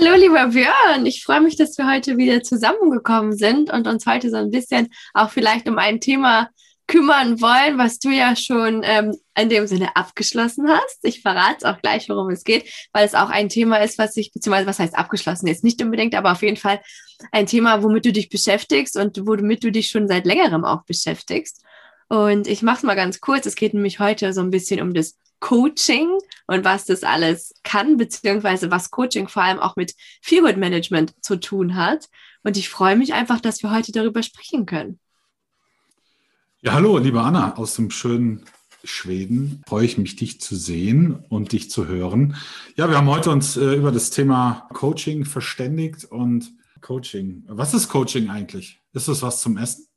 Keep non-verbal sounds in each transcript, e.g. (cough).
Hallo, lieber Björn. Ich freue mich, dass wir heute wieder zusammengekommen sind und uns heute so ein bisschen auch vielleicht um ein Thema kümmern wollen, was du ja schon ähm, in dem Sinne abgeschlossen hast. Ich verrate es auch gleich, worum es geht, weil es auch ein Thema ist, was sich, beziehungsweise was heißt abgeschlossen, jetzt nicht unbedingt, aber auf jeden Fall ein Thema, womit du dich beschäftigst und womit du dich schon seit längerem auch beschäftigst. Und ich mache es mal ganz kurz. Es geht nämlich heute so ein bisschen um das Coaching und was das alles kann, beziehungsweise was Coaching vor allem auch mit Feelgood Management zu tun hat. Und ich freue mich einfach, dass wir heute darüber sprechen können. Ja, hallo, liebe Anna aus dem schönen Schweden. Freue ich mich, dich zu sehen und dich zu hören. Ja, wir haben heute uns äh, über das Thema Coaching verständigt und Coaching. Was ist Coaching eigentlich? Ist das was zum Essen?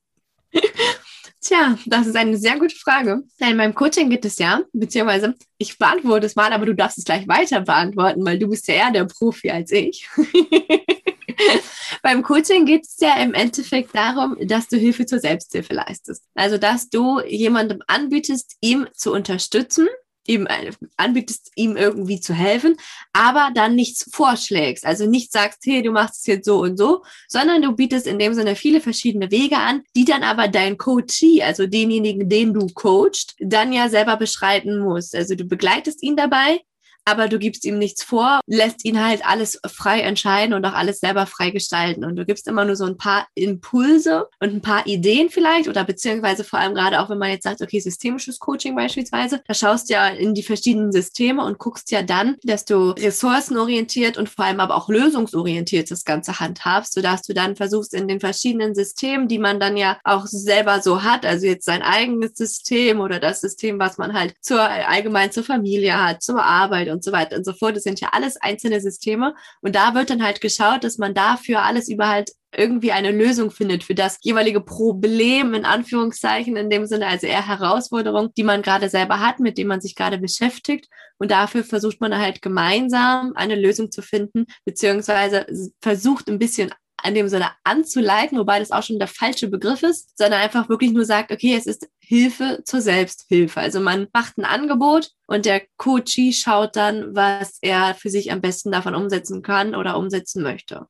Tja, das ist eine sehr gute Frage. In meinem Coaching geht es ja, beziehungsweise ich beantworte es mal, aber du darfst es gleich weiter beantworten, weil du bist ja eher der Profi als ich. (laughs) Beim Coaching geht es ja im Endeffekt darum, dass du Hilfe zur Selbsthilfe leistest. Also, dass du jemandem anbietest, ihm zu unterstützen, ihm äh, anbietest, ihm irgendwie zu helfen, aber dann nichts vorschlägst. Also nicht sagst, hey, du machst es jetzt so und so, sondern du bietest in dem Sinne viele verschiedene Wege an, die dann aber dein Coachee, also denjenigen, den du coachst, dann ja selber beschreiten muss. Also du begleitest ihn dabei, aber du gibst ihm nichts vor, lässt ihn halt alles frei entscheiden und auch alles selber frei gestalten. Und du gibst immer nur so ein paar Impulse und ein paar Ideen vielleicht oder beziehungsweise vor allem gerade auch, wenn man jetzt sagt, okay, systemisches Coaching beispielsweise, da schaust du ja in die verschiedenen Systeme und guckst ja dann, dass du ressourcenorientiert und vor allem aber auch lösungsorientiert das Ganze handhabst, sodass du dann versuchst in den verschiedenen Systemen, die man dann ja auch selber so hat, also jetzt sein eigenes System oder das System, was man halt zur allgemein zur Familie hat, zur Arbeit und so weiter und so fort. Das sind ja alles einzelne Systeme. Und da wird dann halt geschaut, dass man dafür alles über halt irgendwie eine Lösung findet für das jeweilige Problem, in Anführungszeichen, in dem Sinne, also eher Herausforderung, die man gerade selber hat, mit dem man sich gerade beschäftigt. Und dafür versucht man halt gemeinsam eine Lösung zu finden, beziehungsweise versucht ein bisschen in dem Sinne anzuleiten, wobei das auch schon der falsche Begriff ist, sondern einfach wirklich nur sagt, okay, es ist Hilfe zur Selbsthilfe. Also man macht ein Angebot und der Coachie schaut dann, was er für sich am besten davon umsetzen kann oder umsetzen möchte.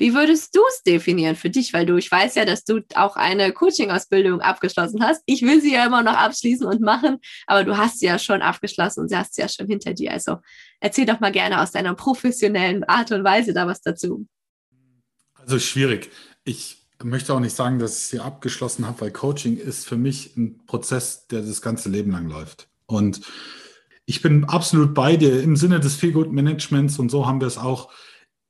Wie würdest du es definieren für dich? Weil du, ich weiß ja, dass du auch eine Coaching-Ausbildung abgeschlossen hast. Ich will sie ja immer noch abschließen und machen, aber du hast sie ja schon abgeschlossen und sie hast sie ja schon hinter dir. Also erzähl doch mal gerne aus deiner professionellen Art und Weise da was dazu. Also schwierig. Ich möchte auch nicht sagen, dass ich sie abgeschlossen habe, weil Coaching ist für mich ein Prozess, der das ganze Leben lang läuft. Und ich bin absolut bei dir im Sinne des Feelgood Managements und so haben wir es auch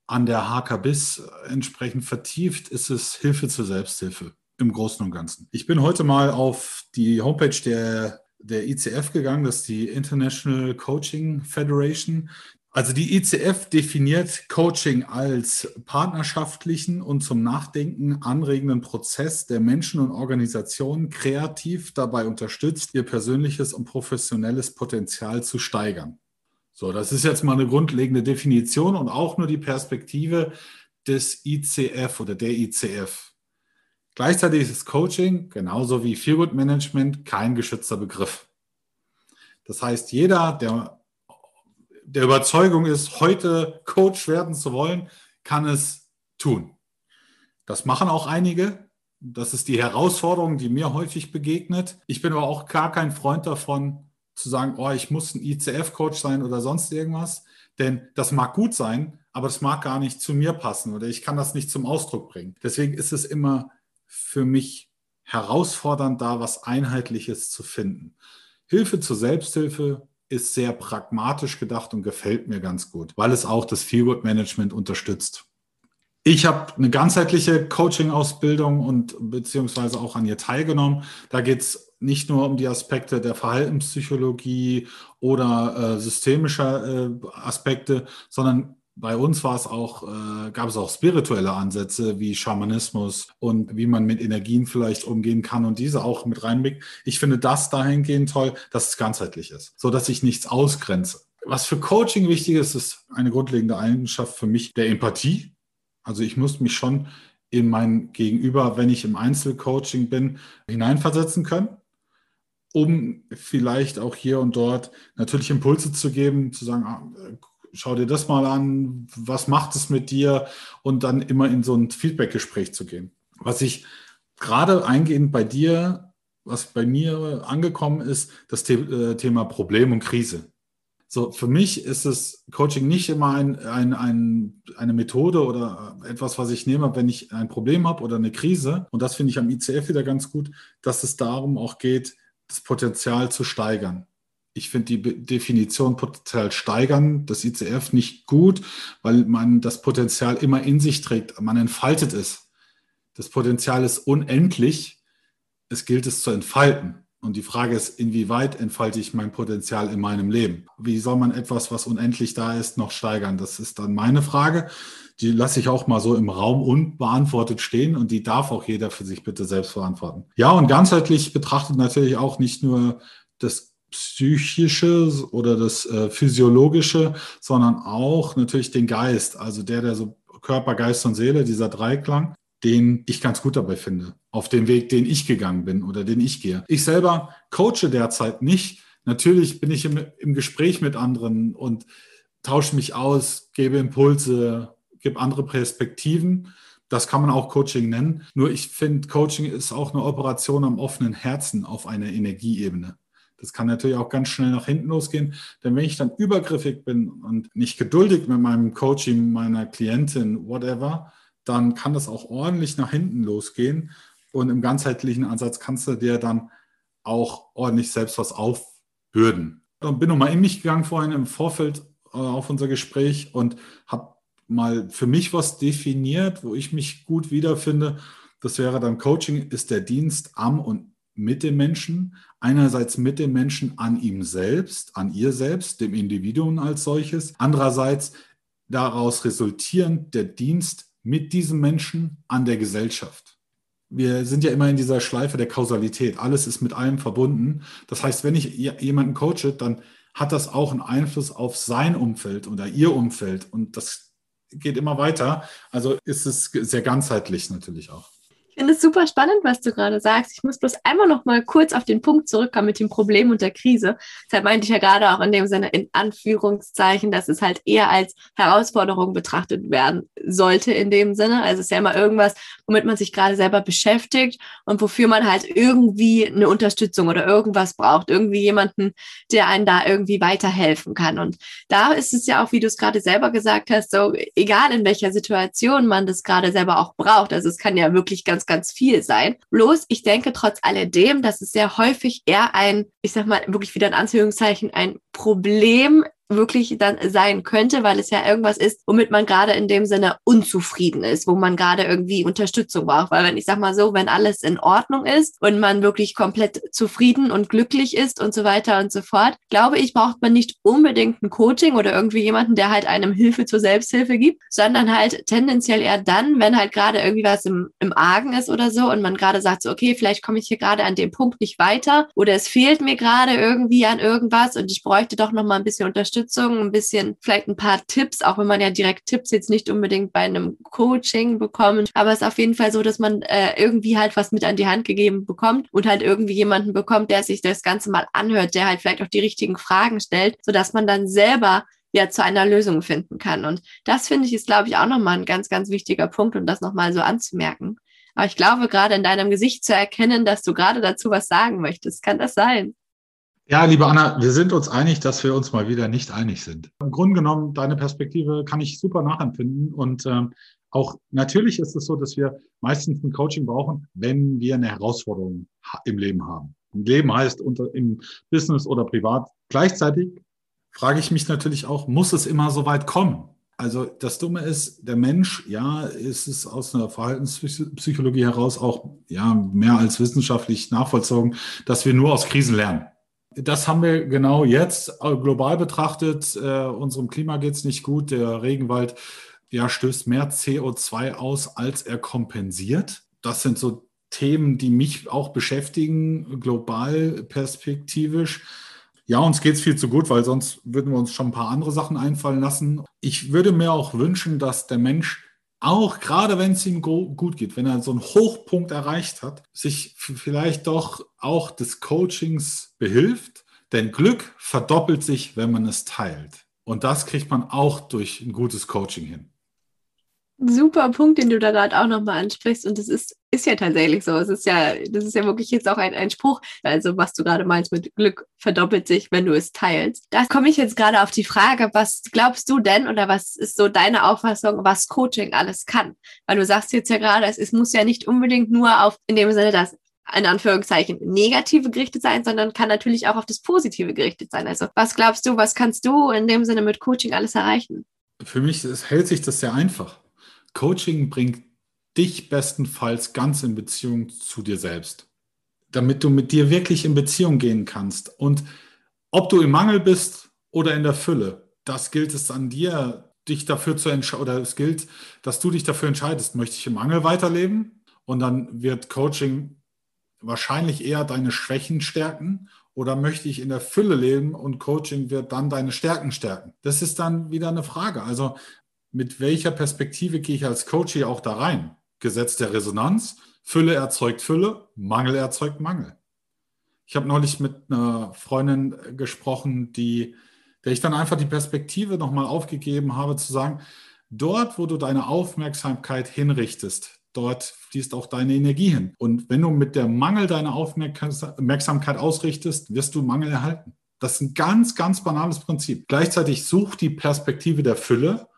an der HKBIS entsprechend vertieft, ist es Hilfe zur Selbsthilfe im Großen und Ganzen. Ich bin heute mal auf die Homepage der, der ICF gegangen, das ist die International Coaching Federation. Also die ICF definiert Coaching als partnerschaftlichen und zum Nachdenken anregenden Prozess, der Menschen und Organisationen kreativ dabei unterstützt, ihr persönliches und professionelles Potenzial zu steigern. So, das ist jetzt mal eine grundlegende Definition und auch nur die Perspektive des ICF oder der ICF. Gleichzeitig ist Coaching genauso wie Feelgood Management kein geschützter Begriff. Das heißt, jeder, der der Überzeugung ist, heute Coach werden zu wollen, kann es tun. Das machen auch einige. Das ist die Herausforderung, die mir häufig begegnet. Ich bin aber auch gar kein Freund davon, zu sagen, oh, ich muss ein ICF-Coach sein oder sonst irgendwas. Denn das mag gut sein, aber es mag gar nicht zu mir passen oder ich kann das nicht zum Ausdruck bringen. Deswegen ist es immer für mich herausfordernd, da was Einheitliches zu finden. Hilfe zur Selbsthilfe ist sehr pragmatisch gedacht und gefällt mir ganz gut, weil es auch das Feelgood Management unterstützt. Ich habe eine ganzheitliche Coaching-Ausbildung und beziehungsweise auch an ihr teilgenommen. Da geht es nicht nur um die Aspekte der Verhaltenspsychologie oder äh, systemischer äh, Aspekte, sondern bei uns war es auch, äh, gab es auch spirituelle Ansätze wie Schamanismus und wie man mit Energien vielleicht umgehen kann und diese auch mit reinbringt. Ich finde das dahingehend toll, dass es ganzheitlich ist, so dass ich nichts ausgrenze. Was für Coaching wichtig ist, ist eine grundlegende Eigenschaft für mich der Empathie. Also ich muss mich schon in mein Gegenüber, wenn ich im Einzelcoaching bin, hineinversetzen können um vielleicht auch hier und dort natürlich Impulse zu geben, zu sagen, ah, schau dir das mal an, was macht es mit dir und dann immer in so ein Feedback-Gespräch zu gehen. Was ich gerade eingehend bei dir, was bei mir angekommen ist, das äh, Thema Problem und Krise. So, für mich ist das Coaching nicht immer ein, ein, ein, eine Methode oder etwas, was ich nehme, wenn ich ein Problem habe oder eine Krise. Und das finde ich am ICF wieder ganz gut, dass es darum auch geht, das Potenzial zu steigern. Ich finde die Definition Potenzial steigern des ICF nicht gut, weil man das Potenzial immer in sich trägt. Man entfaltet es. Das Potenzial ist unendlich. Es gilt es zu entfalten. Und die Frage ist, inwieweit entfalte ich mein Potenzial in meinem Leben? Wie soll man etwas, was unendlich da ist, noch steigern? Das ist dann meine Frage. Die lasse ich auch mal so im Raum unbeantwortet stehen und die darf auch jeder für sich bitte selbst beantworten. Ja, und ganzheitlich betrachtet natürlich auch nicht nur das psychische oder das äh, physiologische, sondern auch natürlich den Geist, also der, der so Körper, Geist und Seele, dieser Dreiklang, den ich ganz gut dabei finde, auf dem Weg, den ich gegangen bin oder den ich gehe. Ich selber coache derzeit nicht. Natürlich bin ich im, im Gespräch mit anderen und tausche mich aus, gebe Impulse, gebe andere Perspektiven. Das kann man auch Coaching nennen. Nur ich finde, Coaching ist auch eine Operation am offenen Herzen auf einer Energieebene. Das kann natürlich auch ganz schnell nach hinten losgehen, denn wenn ich dann übergriffig bin und nicht geduldig mit meinem Coaching, meiner Klientin, whatever, dann kann das auch ordentlich nach hinten losgehen. Und im ganzheitlichen Ansatz kannst du dir dann auch ordentlich selbst was aufbürden. Und bin nochmal in mich gegangen vorhin im Vorfeld äh, auf unser Gespräch und habe mal für mich was definiert, wo ich mich gut wiederfinde. Das wäre dann Coaching ist der Dienst am und mit dem Menschen. Einerseits mit dem Menschen an ihm selbst, an ihr selbst, dem Individuum als solches. Andererseits daraus resultierend der Dienst mit diesem Menschen an der Gesellschaft. Wir sind ja immer in dieser Schleife der Kausalität. Alles ist mit allem verbunden. Das heißt, wenn ich jemanden coache, dann hat das auch einen Einfluss auf sein Umfeld oder ihr Umfeld. Und das geht immer weiter. Also ist es sehr ganzheitlich natürlich auch. Finde es super spannend, was du gerade sagst. Ich muss bloß einmal noch mal kurz auf den Punkt zurückkommen mit dem Problem und der Krise. Deshalb meinte ich ja gerade auch in dem Sinne in Anführungszeichen, dass es halt eher als Herausforderung betrachtet werden sollte in dem Sinne. Also es ist ja immer irgendwas, womit man sich gerade selber beschäftigt und wofür man halt irgendwie eine Unterstützung oder irgendwas braucht. Irgendwie jemanden, der einen da irgendwie weiterhelfen kann. Und da ist es ja auch, wie du es gerade selber gesagt hast, so egal in welcher Situation man das gerade selber auch braucht. Also es kann ja wirklich ganz ganz viel sein. Bloß, ich denke trotz alledem, dass es sehr häufig eher ein, ich sag mal wirklich wieder in Anführungszeichen, ein Problem wirklich dann sein könnte, weil es ja irgendwas ist, womit man gerade in dem Sinne unzufrieden ist, wo man gerade irgendwie Unterstützung braucht. Weil wenn ich sag mal so, wenn alles in Ordnung ist und man wirklich komplett zufrieden und glücklich ist und so weiter und so fort, glaube ich, braucht man nicht unbedingt ein Coaching oder irgendwie jemanden, der halt einem Hilfe zur Selbsthilfe gibt, sondern halt tendenziell eher dann, wenn halt gerade irgendwie was im, im Argen ist oder so und man gerade sagt so, okay, vielleicht komme ich hier gerade an dem Punkt nicht weiter oder es fehlt mir gerade irgendwie an irgendwas und ich bräuchte doch noch mal ein bisschen Unterstützung Unterstützung, ein bisschen vielleicht ein paar Tipps, auch wenn man ja direkt Tipps jetzt nicht unbedingt bei einem Coaching bekommt. Aber es ist auf jeden Fall so, dass man äh, irgendwie halt was mit an die Hand gegeben bekommt und halt irgendwie jemanden bekommt, der sich das Ganze mal anhört, der halt vielleicht auch die richtigen Fragen stellt, sodass man dann selber ja zu einer Lösung finden kann. Und das finde ich ist, glaube ich, auch nochmal ein ganz, ganz wichtiger Punkt, um das nochmal so anzumerken. Aber ich glaube, gerade in deinem Gesicht zu erkennen, dass du gerade dazu was sagen möchtest. Kann das sein? Ja, liebe Anna, wir sind uns einig, dass wir uns mal wieder nicht einig sind. Im Grunde genommen, deine Perspektive kann ich super nachempfinden. Und ähm, auch natürlich ist es so, dass wir meistens ein Coaching brauchen, wenn wir eine Herausforderung im Leben haben. Im Leben heißt unter, im Business oder privat. Gleichzeitig frage ich mich natürlich auch, muss es immer so weit kommen? Also das Dumme ist, der Mensch, ja, ist es aus einer Verhaltenspsychologie heraus auch ja mehr als wissenschaftlich nachvollzogen, dass wir nur aus Krisen lernen das haben wir genau jetzt äh, global betrachtet. Äh, unserem Klima geht es nicht gut. Der Regenwald ja, stößt mehr CO2 aus, als er kompensiert. Das sind so Themen, die mich auch beschäftigen, global perspektivisch. Ja, uns geht es viel zu gut, weil sonst würden wir uns schon ein paar andere Sachen einfallen lassen. Ich würde mir auch wünschen, dass der Mensch auch gerade wenn es ihm gut geht, wenn er so einen Hochpunkt erreicht hat, sich vielleicht doch auch des Coachings behilft. Denn Glück verdoppelt sich, wenn man es teilt. Und das kriegt man auch durch ein gutes Coaching hin. Super Punkt, den du da gerade auch nochmal ansprichst. Und das ist, ist ja tatsächlich so. Es ist ja, das ist ja wirklich jetzt auch ein, ein Spruch. Also, was du gerade meinst mit Glück verdoppelt sich, wenn du es teilst. Da komme ich jetzt gerade auf die Frage, was glaubst du denn oder was ist so deine Auffassung, was Coaching alles kann? Weil du sagst jetzt ja gerade, es, es muss ja nicht unbedingt nur auf, in dem Sinne, dass in Anführungszeichen negative gerichtet sein, sondern kann natürlich auch auf das Positive gerichtet sein. Also, was glaubst du, was kannst du in dem Sinne mit Coaching alles erreichen? Für mich hält sich das sehr einfach. Coaching bringt dich bestenfalls ganz in Beziehung zu dir selbst, damit du mit dir wirklich in Beziehung gehen kannst. Und ob du im Mangel bist oder in der Fülle, das gilt es an dir, dich dafür zu entscheiden, oder es gilt, dass du dich dafür entscheidest, möchte ich im Mangel weiterleben? Und dann wird Coaching wahrscheinlich eher deine Schwächen stärken oder möchte ich in der Fülle leben und Coaching wird dann deine Stärken stärken? Das ist dann wieder eine Frage. Also mit welcher Perspektive gehe ich als Coach hier auch da rein? Gesetz der Resonanz, Fülle erzeugt Fülle, Mangel erzeugt Mangel. Ich habe neulich mit einer Freundin gesprochen, die, der ich dann einfach die Perspektive nochmal aufgegeben habe, zu sagen, dort, wo du deine Aufmerksamkeit hinrichtest, dort fließt auch deine Energie hin. Und wenn du mit der Mangel deine Aufmerksamkeit ausrichtest, wirst du Mangel erhalten. Das ist ein ganz, ganz banales Prinzip. Gleichzeitig such die Perspektive der Fülle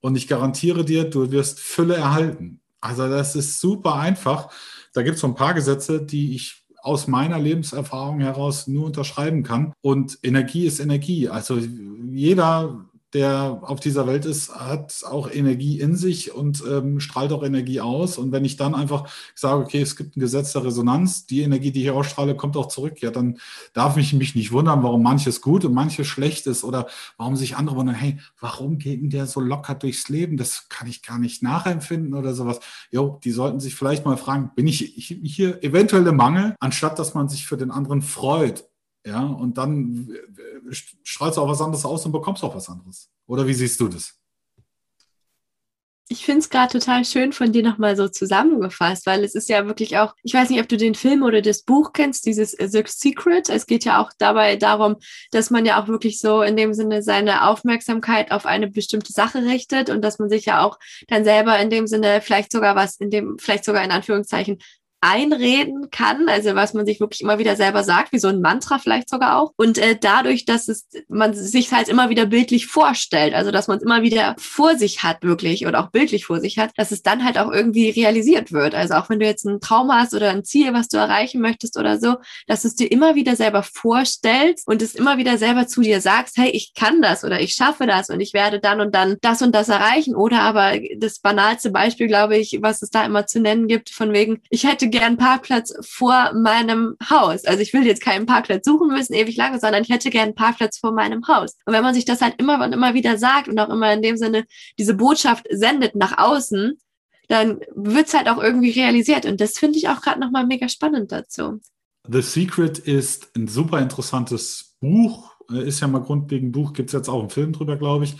und ich garantiere dir, du wirst Fülle erhalten. Also das ist super einfach. Da gibt es so ein paar Gesetze, die ich aus meiner Lebenserfahrung heraus nur unterschreiben kann. Und Energie ist Energie. Also jeder der auf dieser Welt ist, hat auch Energie in sich und ähm, strahlt auch Energie aus. Und wenn ich dann einfach sage, okay, es gibt ein Gesetz der Resonanz, die Energie, die ich ausstrahle, kommt auch zurück, ja, dann darf ich mich nicht wundern, warum manches gut und manches schlecht ist oder warum sich andere wundern, hey, warum geht denn der so locker durchs Leben? Das kann ich gar nicht nachempfinden oder sowas. Jo, die sollten sich vielleicht mal fragen, bin ich hier eventuell im Mangel, anstatt dass man sich für den anderen freut ja, und dann strahlst du auch was anderes aus und bekommst auch was anderes. Oder wie siehst du das? Ich finde es gerade total schön von dir nochmal so zusammengefasst, weil es ist ja wirklich auch, ich weiß nicht, ob du den Film oder das Buch kennst, dieses The Secret. Es geht ja auch dabei darum, dass man ja auch wirklich so in dem Sinne seine Aufmerksamkeit auf eine bestimmte Sache richtet und dass man sich ja auch dann selber in dem Sinne vielleicht sogar was, in dem, vielleicht sogar in Anführungszeichen einreden kann, also was man sich wirklich immer wieder selber sagt, wie so ein Mantra vielleicht sogar auch. Und äh, dadurch, dass es man sich halt immer wieder bildlich vorstellt, also dass man es immer wieder vor sich hat wirklich oder auch bildlich vor sich hat, dass es dann halt auch irgendwie realisiert wird. Also auch wenn du jetzt ein Traum hast oder ein Ziel, was du erreichen möchtest oder so, dass du es dir immer wieder selber vorstellst und es immer wieder selber zu dir sagst, hey, ich kann das oder ich schaffe das und ich werde dann und dann das und das erreichen. Oder aber das banalste Beispiel, glaube ich, was es da immer zu nennen gibt, von wegen, ich hätte gern Parkplatz vor meinem Haus. Also ich will jetzt keinen Parkplatz suchen müssen, ewig lange, sondern ich hätte gern einen Parkplatz vor meinem Haus. Und wenn man sich das halt immer und immer wieder sagt und auch immer in dem Sinne diese Botschaft sendet nach außen, dann wird es halt auch irgendwie realisiert. Und das finde ich auch gerade nochmal mega spannend dazu. The Secret ist ein super interessantes Buch. Äh, ist ja mal grundlegend Buch, gibt es jetzt auch einen Film drüber, glaube ich.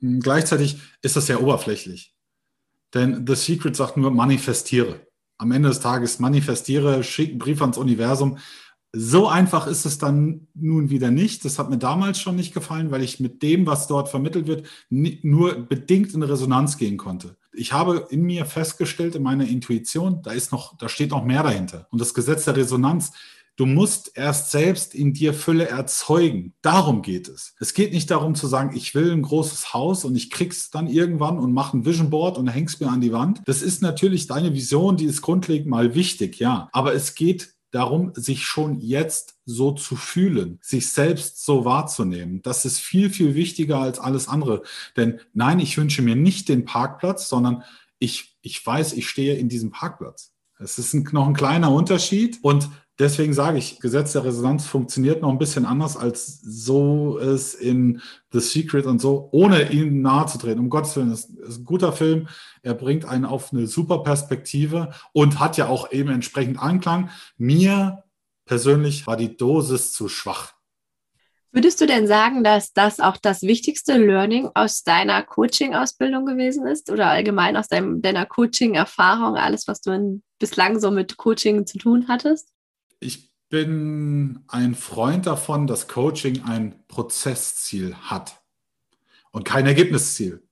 Hm, gleichzeitig ist das sehr oberflächlich. Denn The Secret sagt nur, manifestiere am Ende des Tages manifestiere, schicke einen Brief ans Universum. So einfach ist es dann nun wieder nicht. Das hat mir damals schon nicht gefallen, weil ich mit dem, was dort vermittelt wird, nur bedingt in Resonanz gehen konnte. Ich habe in mir festgestellt, in meiner Intuition, da ist noch, da steht noch mehr dahinter. Und das Gesetz der Resonanz Du musst erst selbst in dir Fülle erzeugen. Darum geht es. Es geht nicht darum zu sagen, ich will ein großes Haus und ich krieg's dann irgendwann und mache ein Vision Board und häng's mir an die Wand. Das ist natürlich deine Vision, die ist grundlegend mal wichtig, ja. Aber es geht darum, sich schon jetzt so zu fühlen, sich selbst so wahrzunehmen. Das ist viel, viel wichtiger als alles andere. Denn nein, ich wünsche mir nicht den Parkplatz, sondern ich, ich weiß, ich stehe in diesem Parkplatz. Es ist ein, noch ein kleiner Unterschied und deswegen sage ich, Gesetz der Resonanz funktioniert noch ein bisschen anders, als so es in The Secret und so, ohne ihm nahe zu treten. Um Gottes Willen, das ist ein guter Film. Er bringt einen auf eine super Perspektive und hat ja auch eben entsprechend Anklang. Mir persönlich war die Dosis zu schwach. Würdest du denn sagen, dass das auch das wichtigste Learning aus deiner Coaching-Ausbildung gewesen ist oder allgemein aus deinem, deiner Coaching-Erfahrung, alles, was du in, bislang so mit Coaching zu tun hattest? Ich bin ein Freund davon, dass Coaching ein Prozessziel hat und kein Ergebnisziel.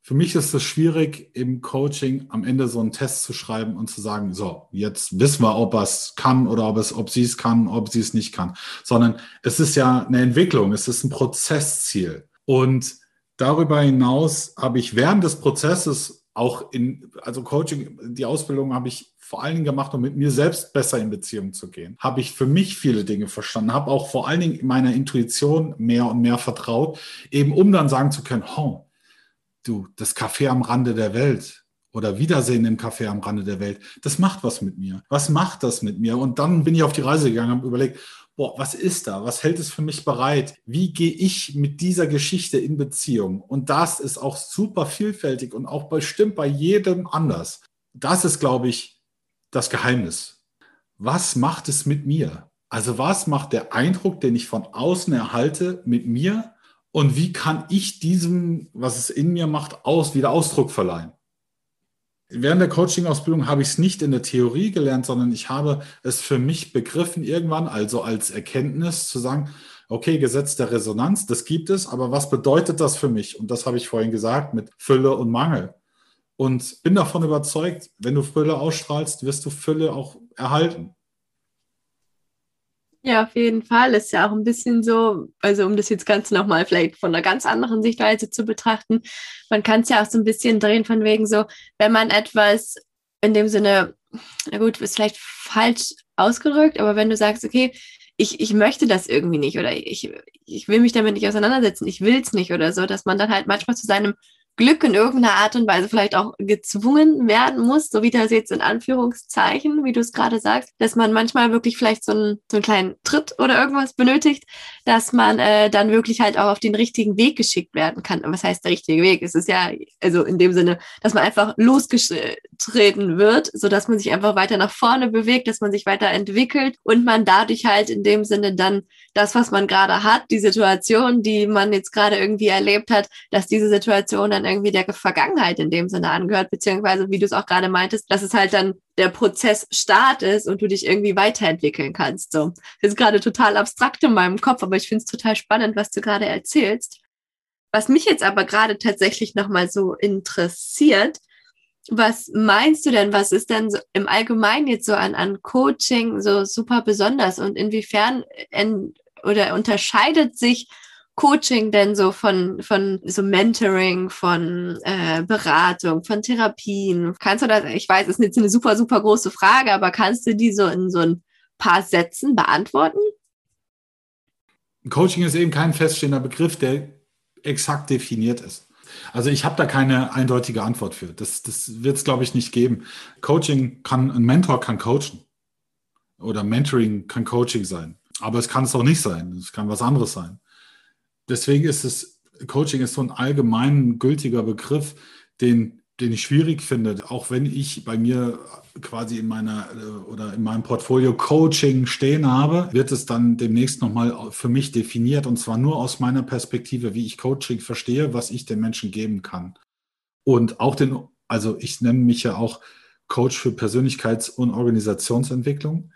Für mich ist es schwierig, im Coaching am Ende so einen Test zu schreiben und zu sagen, so, jetzt wissen wir, ob er es kann oder ob, es, ob sie es kann, ob sie es nicht kann, sondern es ist ja eine Entwicklung, es ist ein Prozessziel. Und darüber hinaus habe ich während des Prozesses auch in, also Coaching, die Ausbildung habe ich vor allen Dingen gemacht, um mit mir selbst besser in Beziehung zu gehen. Habe ich für mich viele Dinge verstanden, habe auch vor allen Dingen meiner Intuition mehr und mehr vertraut, eben um dann sagen zu können, oh, du, das Café am Rande der Welt oder Wiedersehen im Café am Rande der Welt, das macht was mit mir. Was macht das mit mir? Und dann bin ich auf die Reise gegangen und überlegt, boah, was ist da? Was hält es für mich bereit? Wie gehe ich mit dieser Geschichte in Beziehung? Und das ist auch super vielfältig und auch bestimmt bei jedem anders. Das ist, glaube ich, das Geheimnis. Was macht es mit mir? Also was macht der Eindruck, den ich von außen erhalte, mit mir? und wie kann ich diesem, was es in mir macht, aus, wieder Ausdruck verleihen? Während der Coaching-Ausbildung habe ich es nicht in der Theorie gelernt, sondern ich habe es für mich begriffen irgendwann, also als Erkenntnis zu sagen, okay, Gesetz der Resonanz, das gibt es, aber was bedeutet das für mich? Und das habe ich vorhin gesagt mit Fülle und Mangel. Und bin davon überzeugt, wenn du Fülle ausstrahlst, wirst du Fülle auch erhalten. Ja, auf jeden Fall. Ist ja auch ein bisschen so, also um das jetzt ganz nochmal vielleicht von einer ganz anderen Sichtweise zu betrachten, man kann es ja auch so ein bisschen drehen von wegen so, wenn man etwas in dem Sinne, na gut, ist vielleicht falsch ausgedrückt, aber wenn du sagst, okay, ich, ich möchte das irgendwie nicht oder ich, ich will mich damit nicht auseinandersetzen, ich will es nicht oder so, dass man dann halt manchmal zu seinem Glück in irgendeiner Art und Weise vielleicht auch gezwungen werden muss, so wie das jetzt in Anführungszeichen, wie du es gerade sagst, dass man manchmal wirklich vielleicht so einen, so einen kleinen Tritt oder irgendwas benötigt, dass man äh, dann wirklich halt auch auf den richtigen Weg geschickt werden kann. Und was heißt der richtige Weg? Es ist ja, also in dem Sinne, dass man einfach losgetreten wird, so dass man sich einfach weiter nach vorne bewegt, dass man sich weiter entwickelt und man dadurch halt in dem Sinne dann das, was man gerade hat, die Situation, die man jetzt gerade irgendwie erlebt hat, dass diese Situation dann irgendwie der Vergangenheit in dem Sinne angehört, beziehungsweise wie du es auch gerade meintest, dass es halt dann der Prozess Start ist und du dich irgendwie weiterentwickeln kannst. So, das ist gerade total abstrakt in meinem Kopf, aber ich finde es total spannend, was du gerade erzählst. Was mich jetzt aber gerade tatsächlich nochmal so interessiert, was meinst du denn, was ist denn so im Allgemeinen jetzt so an, an Coaching so super besonders und inwiefern in, oder unterscheidet sich Coaching denn so von, von so Mentoring, von äh, Beratung, von Therapien? Kannst du das, ich weiß, es ist jetzt eine super, super große Frage, aber kannst du die so in so ein paar Sätzen beantworten? Coaching ist eben kein feststehender Begriff, der exakt definiert ist. Also ich habe da keine eindeutige Antwort für. Das, das wird es, glaube ich, nicht geben. Coaching kann, ein Mentor kann coachen. Oder Mentoring kann Coaching sein. Aber es kann es auch nicht sein. Es kann was anderes sein deswegen ist es, Coaching ist so ein allgemein gültiger Begriff, den, den ich schwierig finde, auch wenn ich bei mir quasi in meiner äh, oder in meinem Portfolio Coaching stehen habe, wird es dann demnächst nochmal für mich definiert und zwar nur aus meiner Perspektive, wie ich Coaching verstehe, was ich den Menschen geben kann. Und auch den, also ich nenne mich ja auch Coach für Persönlichkeits- und Organisationsentwicklung,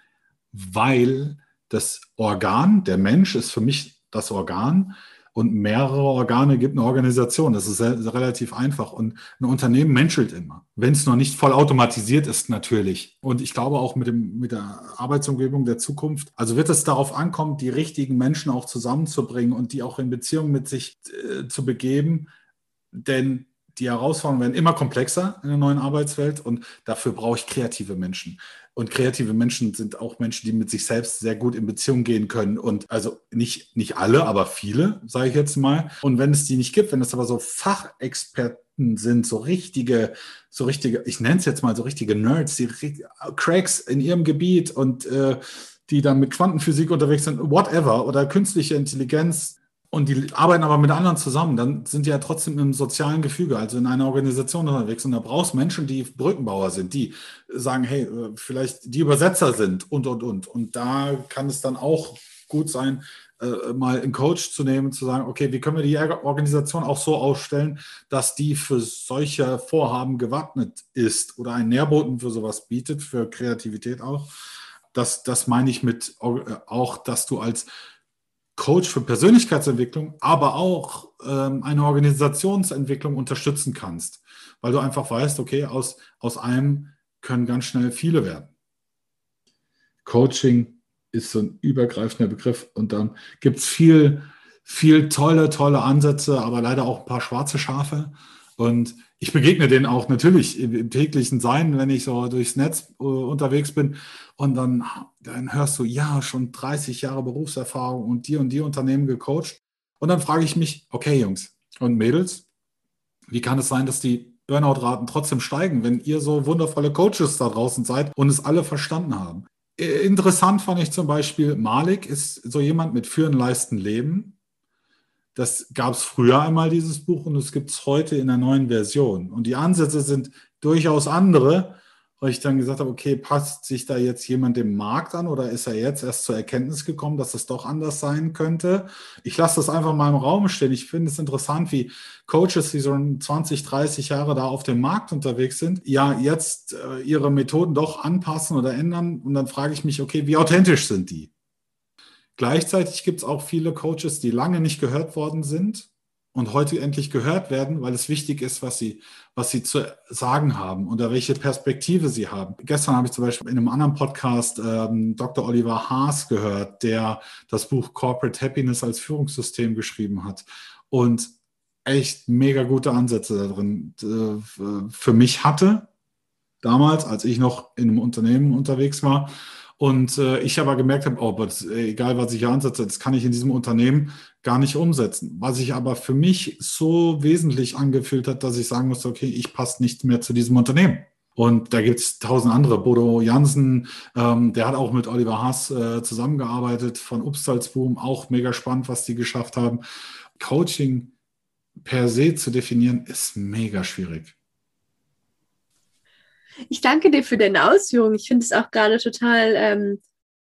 weil das Organ, der Mensch ist für mich das Organ, und mehrere Organe gibt eine Organisation. Das ist relativ einfach. Und ein Unternehmen menschelt immer, wenn es noch nicht voll automatisiert ist, natürlich. Und ich glaube auch mit, dem, mit der Arbeitsumgebung der Zukunft, also wird es darauf ankommen, die richtigen Menschen auch zusammenzubringen und die auch in Beziehung mit sich äh, zu begeben. Denn die Herausforderungen werden immer komplexer in der neuen Arbeitswelt und dafür brauche ich kreative Menschen. Und kreative Menschen sind auch Menschen, die mit sich selbst sehr gut in Beziehung gehen können. Und also nicht, nicht alle, aber viele, sage ich jetzt mal. Und wenn es die nicht gibt, wenn es aber so Fachexperten sind, so richtige, so richtige, ich nenne es jetzt mal so richtige Nerds, die Cracks in ihrem Gebiet und äh, die dann mit Quantenphysik unterwegs sind, whatever, oder künstliche Intelligenz, und die arbeiten aber mit anderen zusammen, dann sind die ja trotzdem im sozialen Gefüge, also in einer Organisation unterwegs. Und da brauchst Menschen, die Brückenbauer sind, die sagen, hey, äh, vielleicht die Übersetzer sind und, und, und. Und da kann es dann auch gut sein, äh, mal einen Coach zu nehmen, zu sagen, okay, wie können wir die Organisation auch so aufstellen, dass die für solche Vorhaben gewappnet ist oder einen Nährboten für sowas bietet, für Kreativität auch. Das, das meine ich mit äh, auch, dass du als Coach für Persönlichkeitsentwicklung, aber auch ähm, eine Organisationsentwicklung unterstützen kannst, weil du einfach weißt, okay, aus, aus einem können ganz schnell viele werden. Coaching ist so ein übergreifender Begriff. Und dann gibt es viel, viel tolle, tolle Ansätze, aber leider auch ein paar schwarze Schafe. Und ich begegne denen auch natürlich im, täglichen Sein, wenn ich so durchs Netz äh, unterwegs bin. Und dann, dann hörst du, ja, schon 30 Jahre Berufserfahrung und die und die Unternehmen gecoacht. Und dann frage ich mich, okay, Jungs und Mädels, wie kann es sein, dass die Burnout-Raten trotzdem steigen, wenn ihr so wundervolle Coaches da draußen seid und es alle verstanden haben? Äh, interessant fand ich zum Beispiel, Malik ist so jemand mit Führen, Leisten, Leben. Das gab es früher einmal, dieses Buch, und es gibt es heute in der neuen Version. Und die Ansätze sind durchaus andere, weil ich dann gesagt habe, okay, passt sich da jetzt jemand dem Markt an oder ist er jetzt erst zur Erkenntnis gekommen, dass es doch anders sein könnte? Ich lasse das einfach mal im Raum stehen. Ich finde es interessant, wie Coaches, die so 20, 30 Jahre da auf dem Markt unterwegs sind, ja, jetzt äh, ihre Methoden doch anpassen oder ändern. Und dann frage ich mich, okay, wie authentisch sind die? Gleichzeitig gibt es auch viele Coaches, die lange nicht gehört worden sind und heute endlich gehört werden, weil es wichtig ist, was sie, was sie zu sagen haben oder welche Perspektive sie haben. Gestern habe ich zum Beispiel in einem anderen Podcast ähm, Dr. Oliver Haas gehört, der das Buch Corporate Happiness als Führungssystem geschrieben hat und echt mega gute Ansätze da drin äh, für mich hatte, damals, als ich noch in einem Unternehmen unterwegs war. Und äh, ich aber gemerkt habe, oh, but, egal was ich hier ansetze, das kann ich in diesem Unternehmen gar nicht umsetzen. Was sich aber für mich so wesentlich angefühlt hat, dass ich sagen musste, okay, ich passe nicht mehr zu diesem Unternehmen. Und da gibt es tausend andere. Bodo Jansen, ähm, der hat auch mit Oliver Haas äh, zusammengearbeitet von Upstalsboom, auch mega spannend, was die geschafft haben. Coaching per se zu definieren, ist mega schwierig. Ich danke dir für deine Ausführungen. Ich finde es auch gerade total ähm,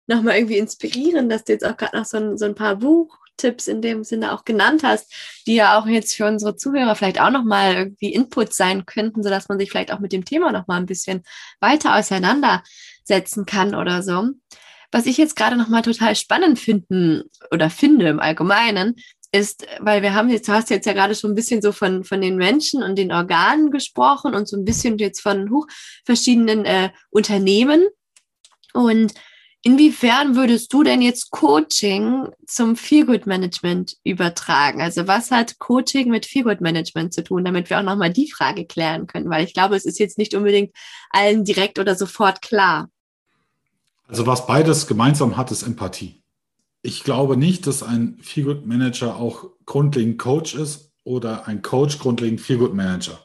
nochmal irgendwie inspirierend, dass du jetzt auch gerade noch so ein, so ein paar Buchtipps in dem Sinne auch genannt hast, die ja auch jetzt für unsere Zuhörer vielleicht auch nochmal irgendwie Input sein könnten, sodass man sich vielleicht auch mit dem Thema nochmal ein bisschen weiter auseinandersetzen kann oder so. Was ich jetzt gerade nochmal total spannend finden oder finde im Allgemeinen, ist, weil wir haben jetzt, du hast jetzt ja gerade schon ein bisschen so von, von den Menschen und den Organen gesprochen und so ein bisschen jetzt von hoch verschiedenen äh, Unternehmen. Und inwiefern würdest du denn jetzt Coaching zum Feelgood Management übertragen? Also was hat Coaching mit Feelgood Management zu tun, damit wir auch nochmal die Frage klären können? Weil ich glaube, es ist jetzt nicht unbedingt allen direkt oder sofort klar. Also was beides gemeinsam hat, ist Empathie ich glaube nicht, dass ein Feelgood Manager auch grundlegend Coach ist oder ein Coach grundlegend Feelgood Manager.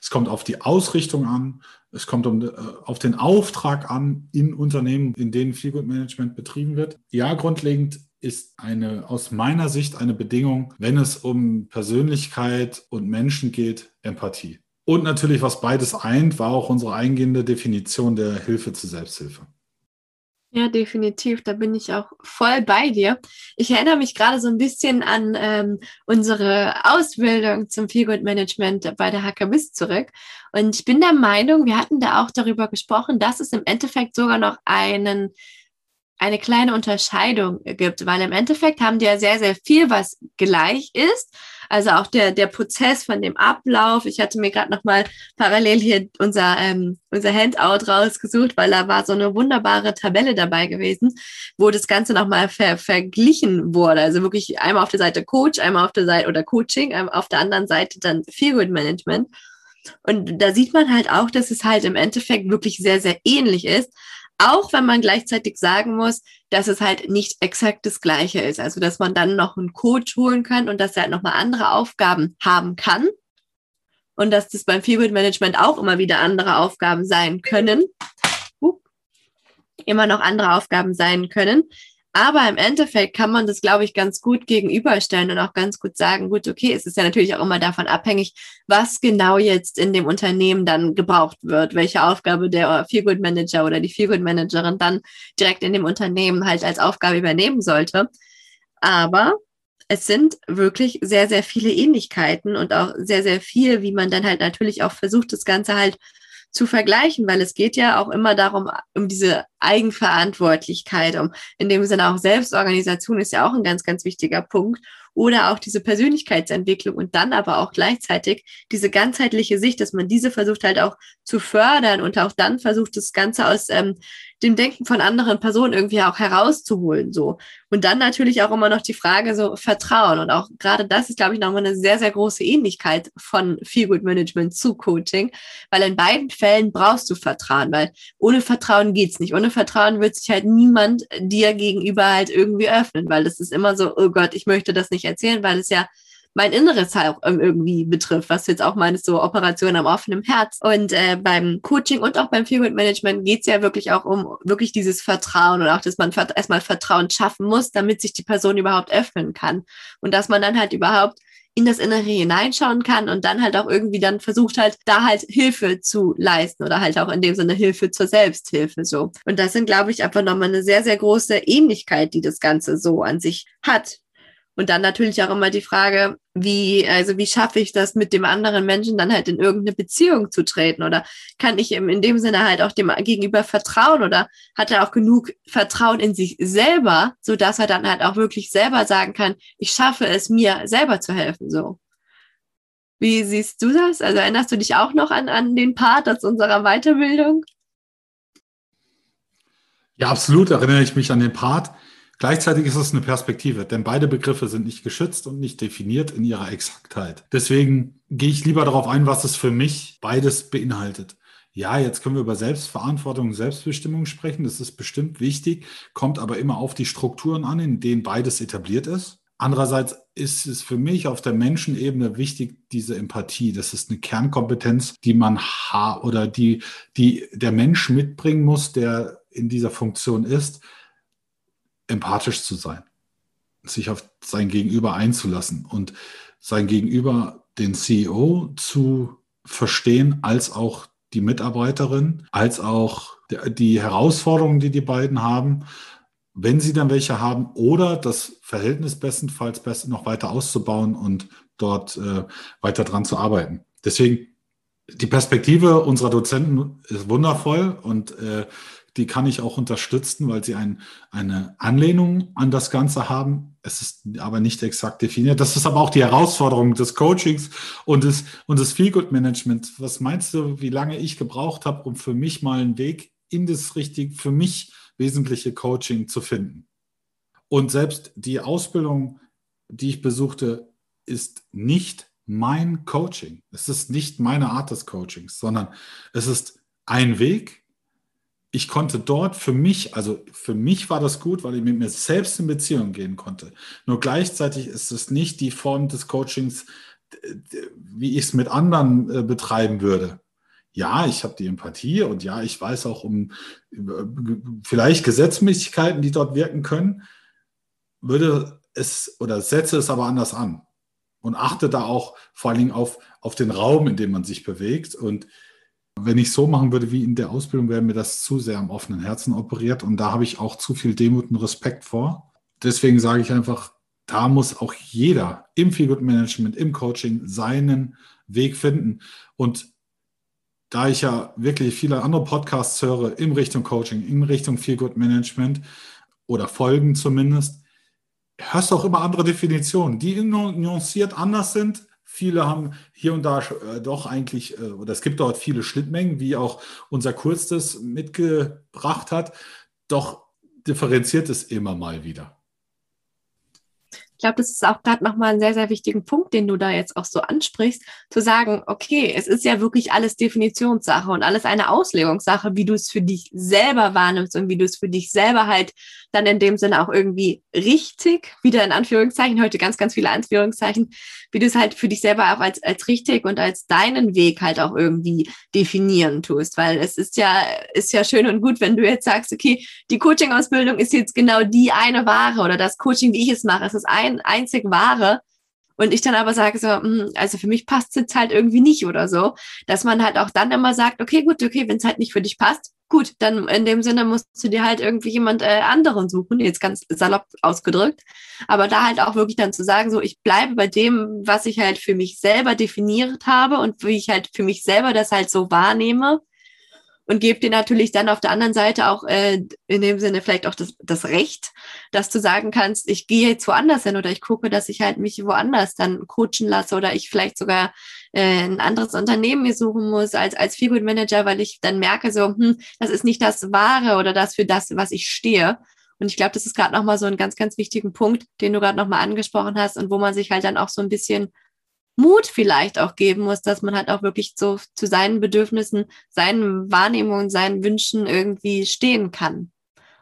Es kommt auf die Ausrichtung an, es kommt um, äh, auf den Auftrag an in Unternehmen, in denen Feelgood Management betrieben wird. Ja, grundlegend ist eine aus meiner Sicht eine Bedingung, wenn es um Persönlichkeit und Menschen geht, Empathie. Und natürlich, was beides eint, war auch unsere eingehende Definition der Hilfe zur Selbsthilfe. Ja, definitiv. Da bin ich auch voll bei dir. Ich erinnere mich gerade so ein bisschen an ähm, unsere Ausbildung zum Feelgood Management bei der HKBIS zurück. Und ich bin der Meinung, wir hatten da auch darüber gesprochen, dass es im Endeffekt sogar noch einen eine kleine Unterscheidung gibt, weil im Endeffekt haben die ja sehr, sehr viel, was gleich ist. Also auch der, der Prozess von dem Ablauf. Ich hatte mir gerade nochmal parallel hier unser, ähm, unser Handout rausgesucht, weil da war so eine wunderbare Tabelle dabei gewesen, wo das Ganze nochmal ver verglichen wurde. Also wirklich einmal auf der Seite Coach, einmal auf der Seite oder Coaching, auf der anderen Seite dann Feelgood Management. Und da sieht man halt auch, dass es halt im Endeffekt wirklich sehr, sehr ähnlich ist. Auch wenn man gleichzeitig sagen muss, dass es halt nicht exakt das Gleiche ist. Also, dass man dann noch einen Coach holen kann und dass er halt nochmal andere Aufgaben haben kann. Und dass das beim Feelgood Management auch immer wieder andere Aufgaben sein können. immer noch andere Aufgaben sein können. Aber im Endeffekt kann man das, glaube ich, ganz gut gegenüberstellen und auch ganz gut sagen, gut, okay, es ist ja natürlich auch immer davon abhängig, was genau jetzt in dem Unternehmen dann gebraucht wird, welche Aufgabe der Feelgood Manager oder die Feelgood Managerin dann direkt in dem Unternehmen halt als Aufgabe übernehmen sollte. Aber es sind wirklich sehr, sehr viele Ähnlichkeiten und auch sehr, sehr viel, wie man dann halt natürlich auch versucht, das Ganze halt zu vergleichen, weil es geht ja auch immer darum, um diese Eigenverantwortlichkeit, um in dem Sinne auch Selbstorganisation ist ja auch ein ganz, ganz wichtiger Punkt oder auch diese Persönlichkeitsentwicklung und dann aber auch gleichzeitig diese ganzheitliche Sicht, dass man diese versucht halt auch zu fördern und auch dann versucht, das Ganze aus ähm, dem Denken von anderen Personen irgendwie auch herauszuholen, so. Und dann natürlich auch immer noch die Frage so Vertrauen und auch gerade das ist, glaube ich, nochmal eine sehr, sehr große Ähnlichkeit von Feel Good Management zu Coaching, weil in beiden Fällen brauchst du Vertrauen, weil ohne Vertrauen geht's nicht. Ohne Vertrauen wird sich halt niemand dir gegenüber halt irgendwie öffnen, weil das ist immer so, oh Gott, ich möchte das nicht erzählen, weil es ja mein Inneres halt auch irgendwie betrifft, was jetzt auch meinst, so Operation am offenen Herz. Und äh, beim Coaching und auch beim Feelgood Management geht es ja wirklich auch um wirklich dieses Vertrauen und auch, dass man erstmal Vertrauen schaffen muss, damit sich die Person überhaupt öffnen kann. Und dass man dann halt überhaupt in das Innere hineinschauen kann und dann halt auch irgendwie dann versucht halt, da halt Hilfe zu leisten oder halt auch in dem Sinne Hilfe zur Selbsthilfe so. Und das sind, glaube ich, einfach nochmal eine sehr, sehr große Ähnlichkeit, die das Ganze so an sich hat. Und dann natürlich auch immer die Frage, wie, also wie schaffe ich das, mit dem anderen Menschen dann halt in irgendeine Beziehung zu treten? Oder kann ich ihm in dem Sinne halt auch dem Gegenüber vertrauen? Oder hat er auch genug Vertrauen in sich selber, so dass er dann halt auch wirklich selber sagen kann, ich schaffe es, mir selber zu helfen, so. Wie siehst du das? Also erinnerst du dich auch noch an, an den Part aus unserer Weiterbildung? Ja, absolut erinnere ich mich an den Part. Gleichzeitig ist es eine Perspektive, denn beide Begriffe sind nicht geschützt und nicht definiert in ihrer Exaktheit. Deswegen gehe ich lieber darauf ein, was es für mich beides beinhaltet. Ja, jetzt können wir über Selbstverantwortung und Selbstbestimmung sprechen. Das ist bestimmt wichtig, kommt aber immer auf die Strukturen an, in denen beides etabliert ist. Andererseits ist es für mich auf der Menschenebene wichtig, diese Empathie. Das ist eine Kernkompetenz, die man ha oder die, die der Mensch mitbringen muss, der in dieser Funktion ist empathisch zu sein, sich auf sein Gegenüber einzulassen und sein Gegenüber, den CEO, zu verstehen, als auch die Mitarbeiterin, als auch die Herausforderungen, die die beiden haben, wenn sie dann welche haben, oder das Verhältnis bestenfalls best noch weiter auszubauen und dort äh, weiter dran zu arbeiten. Deswegen die Perspektive unserer Dozenten ist wundervoll und äh, die kann ich auch unterstützen, weil sie ein, eine Anlehnung an das Ganze haben. Es ist aber nicht exakt definiert. Das ist aber auch die Herausforderung des Coachings und des, und des Feelgood-Management. Was meinst du, wie lange ich gebraucht habe, um für mich mal einen Weg in das richtig, für mich wesentliche Coaching zu finden? Und selbst die Ausbildung, die ich besuchte, ist nicht mein Coaching. Es ist nicht meine Art des Coachings, sondern es ist ein Weg, ich konnte dort für mich, also für mich war das gut, weil ich mit mir selbst in Beziehung gehen konnte. Nur gleichzeitig ist es nicht die Form des Coachings, wie ich es mit anderen äh, betreiben würde. Ja, ich habe die Empathie und ja, ich weiß auch um vielleicht Gesetzmäßigkeiten, die dort wirken können, würde es oder setze es aber anders an und achte da auch vor allen Dingen auf, auf den Raum, in dem man sich bewegt und wenn ich so machen würde wie in der Ausbildung, wäre mir das zu sehr am offenen Herzen operiert und da habe ich auch zu viel Demut und Respekt vor. Deswegen sage ich einfach, da muss auch jeder im Feelgood Management, im Coaching seinen Weg finden. Und da ich ja wirklich viele andere Podcasts höre in Richtung Coaching, in Richtung Feelgood Management oder Folgen zumindest, hörst du auch immer andere Definitionen, die nuanciert anders sind, Viele haben hier und da äh, doch eigentlich, äh, oder es gibt dort viele Schnittmengen, wie auch unser Kurs das mitgebracht hat. Doch differenziert es immer mal wieder. Glaube, das ist auch gerade nochmal ein sehr, sehr wichtigen Punkt, den du da jetzt auch so ansprichst, zu sagen, okay, es ist ja wirklich alles Definitionssache und alles eine Auslegungssache, wie du es für dich selber wahrnimmst und wie du es für dich selber halt dann in dem Sinne auch irgendwie richtig, wieder in Anführungszeichen, heute ganz, ganz viele Anführungszeichen, wie du es halt für dich selber auch als, als richtig und als deinen Weg halt auch irgendwie definieren tust. Weil es ist ja, ist ja schön und gut, wenn du jetzt sagst, okay, die Coaching-Ausbildung ist jetzt genau die eine Ware oder das Coaching, wie ich es mache, ist ein einzig Ware und ich dann aber sage so, hm, also für mich passt es jetzt halt irgendwie nicht oder so, dass man halt auch dann immer sagt, okay, gut, okay, wenn es halt nicht für dich passt, gut, dann in dem Sinne musst du dir halt irgendwie jemand äh, anderen suchen, jetzt ganz salopp ausgedrückt. Aber da halt auch wirklich dann zu sagen, so, ich bleibe bei dem, was ich halt für mich selber definiert habe und wie ich halt für mich selber das halt so wahrnehme und gebe dir natürlich dann auf der anderen Seite auch äh, in dem Sinne vielleicht auch das, das Recht, dass du sagen kannst, ich gehe jetzt woanders hin oder ich gucke, dass ich halt mich woanders dann coachen lasse oder ich vielleicht sogar äh, ein anderes Unternehmen mir suchen muss als, als Feelgood Manager, weil ich dann merke so, hm, das ist nicht das Wahre oder das für das, was ich stehe. Und ich glaube, das ist gerade nochmal so ein ganz, ganz wichtigen Punkt, den du gerade nochmal angesprochen hast und wo man sich halt dann auch so ein bisschen Mut vielleicht auch geben muss, dass man halt auch wirklich so zu seinen Bedürfnissen, seinen Wahrnehmungen, seinen Wünschen irgendwie stehen kann.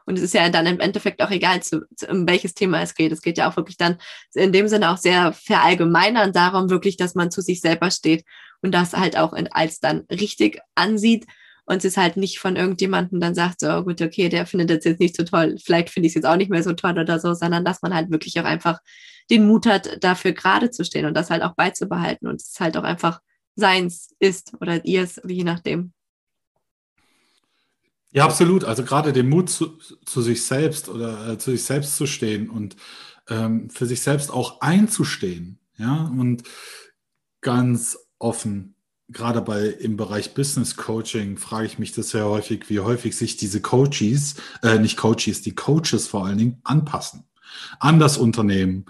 Und es ist ja dann im Endeffekt auch egal, zu, zu, um welches Thema es geht. Es geht ja auch wirklich dann in dem Sinne auch sehr verallgemeinern darum, wirklich, dass man zu sich selber steht und das halt auch in, als dann richtig ansieht und es halt nicht von irgendjemandem dann sagt, so gut, okay, der findet das jetzt nicht so toll, vielleicht finde ich es jetzt auch nicht mehr so toll oder so, sondern dass man halt wirklich auch einfach den Mut hat, dafür gerade zu stehen und das halt auch beizubehalten und es halt auch einfach seins ist oder ihrs, je nachdem. Ja, absolut. Also gerade den Mut zu, zu sich selbst oder äh, zu sich selbst zu stehen und ähm, für sich selbst auch einzustehen. Ja, und ganz offen gerade bei im Bereich Business Coaching frage ich mich das sehr häufig, wie häufig sich diese Coaches, äh, nicht Coaches, die Coaches vor allen Dingen anpassen an das Unternehmen,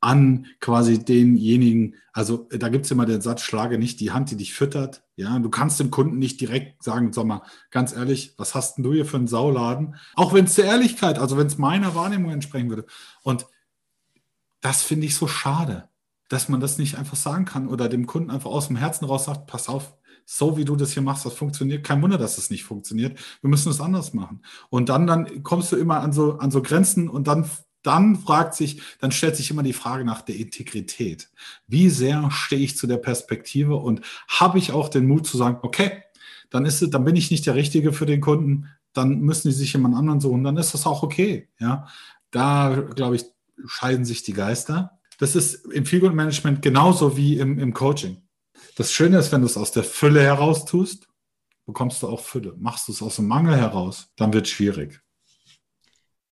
an quasi denjenigen, also da gibt es immer den Satz, schlage nicht die Hand, die dich füttert. Ja, du kannst dem Kunden nicht direkt sagen, sag mal, ganz ehrlich, was hast denn du hier für einen Sauladen? Auch wenn es der Ehrlichkeit, also wenn es meiner Wahrnehmung entsprechen würde. Und das finde ich so schade dass man das nicht einfach sagen kann oder dem Kunden einfach aus dem Herzen raus sagt, pass auf, so wie du das hier machst, das funktioniert. Kein Wunder, dass es das nicht funktioniert. Wir müssen es anders machen. Und dann, dann kommst du immer an so, an so Grenzen und dann, dann fragt sich, dann stellt sich immer die Frage nach der Integrität. Wie sehr stehe ich zu der Perspektive und habe ich auch den Mut zu sagen, okay, dann ist es, dann bin ich nicht der Richtige für den Kunden, dann müssen die sich jemand anderen suchen, dann ist das auch okay. Ja, da glaube ich, scheiden sich die Geister. Das ist im Feelgood Management genauso wie im, im Coaching. Das Schöne ist, wenn du es aus der Fülle heraus tust, bekommst du auch Fülle. Machst du es aus dem Mangel heraus, dann wird es schwierig.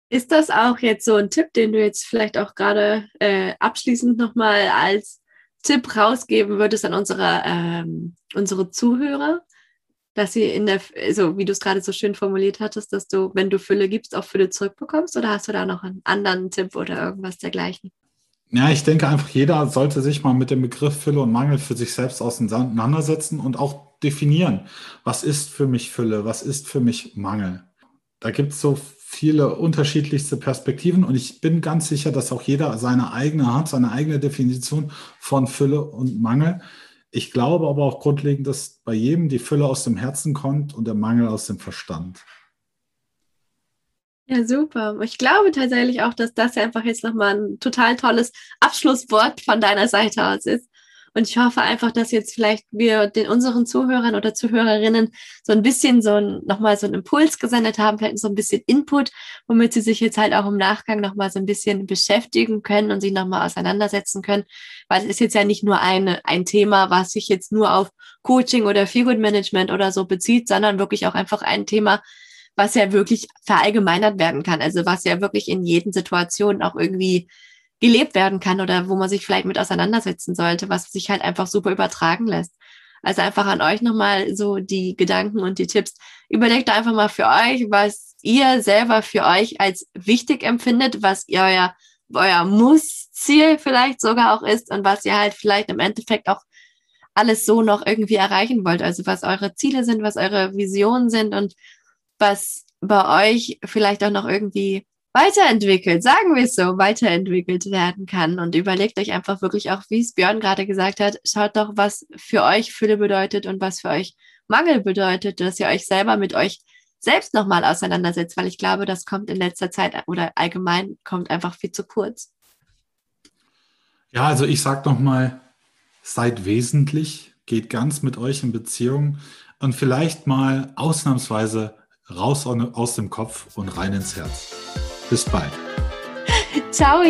Ist das auch jetzt so ein Tipp, den du jetzt vielleicht auch gerade äh, abschließend nochmal als Tipp rausgeben würdest an unsere, ähm, unsere Zuhörer? Dass sie in der, also wie du es gerade so schön formuliert hattest, dass du, wenn du Fülle gibst, auch Fülle zurückbekommst? Oder hast du da noch einen anderen Tipp oder irgendwas dergleichen? Ja, ich denke einfach, jeder sollte sich mal mit dem Begriff Fülle und Mangel für sich selbst auseinandersetzen und auch definieren, was ist für mich Fülle, was ist für mich Mangel. Da gibt es so viele unterschiedlichste Perspektiven und ich bin ganz sicher, dass auch jeder seine eigene hat, seine eigene Definition von Fülle und Mangel. Ich glaube aber auch grundlegend, dass bei jedem die Fülle aus dem Herzen kommt und der Mangel aus dem Verstand. Ja, super. Ich glaube tatsächlich auch, dass das einfach jetzt nochmal ein total tolles Abschlusswort von deiner Seite aus ist. Und ich hoffe einfach, dass jetzt vielleicht wir den unseren Zuhörern oder Zuhörerinnen so ein bisschen so ein, nochmal so einen Impuls gesendet haben, vielleicht so ein bisschen Input, womit sie sich jetzt halt auch im Nachgang nochmal so ein bisschen beschäftigen können und sich nochmal auseinandersetzen können. Weil es ist jetzt ja nicht nur eine, ein Thema, was sich jetzt nur auf Coaching oder Feelgood Management oder so bezieht, sondern wirklich auch einfach ein Thema, was ja wirklich verallgemeinert werden kann. Also was ja wirklich in jeden Situationen auch irgendwie gelebt werden kann oder wo man sich vielleicht mit auseinandersetzen sollte, was sich halt einfach super übertragen lässt. Also einfach an euch nochmal so die Gedanken und die Tipps. Überlegt einfach mal für euch, was ihr selber für euch als wichtig empfindet, was ihr euer, euer Muss-Ziel vielleicht sogar auch ist und was ihr halt vielleicht im Endeffekt auch alles so noch irgendwie erreichen wollt. Also was eure Ziele sind, was eure Visionen sind und was bei euch vielleicht auch noch irgendwie weiterentwickelt, sagen wir es so, weiterentwickelt werden kann. Und überlegt euch einfach wirklich auch, wie es Björn gerade gesagt hat, schaut doch, was für euch Fülle bedeutet und was für euch Mangel bedeutet, dass ihr euch selber mit euch selbst nochmal auseinandersetzt, weil ich glaube, das kommt in letzter Zeit oder allgemein kommt einfach viel zu kurz. Ja, also ich sage nochmal, seid wesentlich, geht ganz mit euch in Beziehung und vielleicht mal ausnahmsweise raus aus dem Kopf und rein ins Herz. Bis bald. (laughs) Ciao.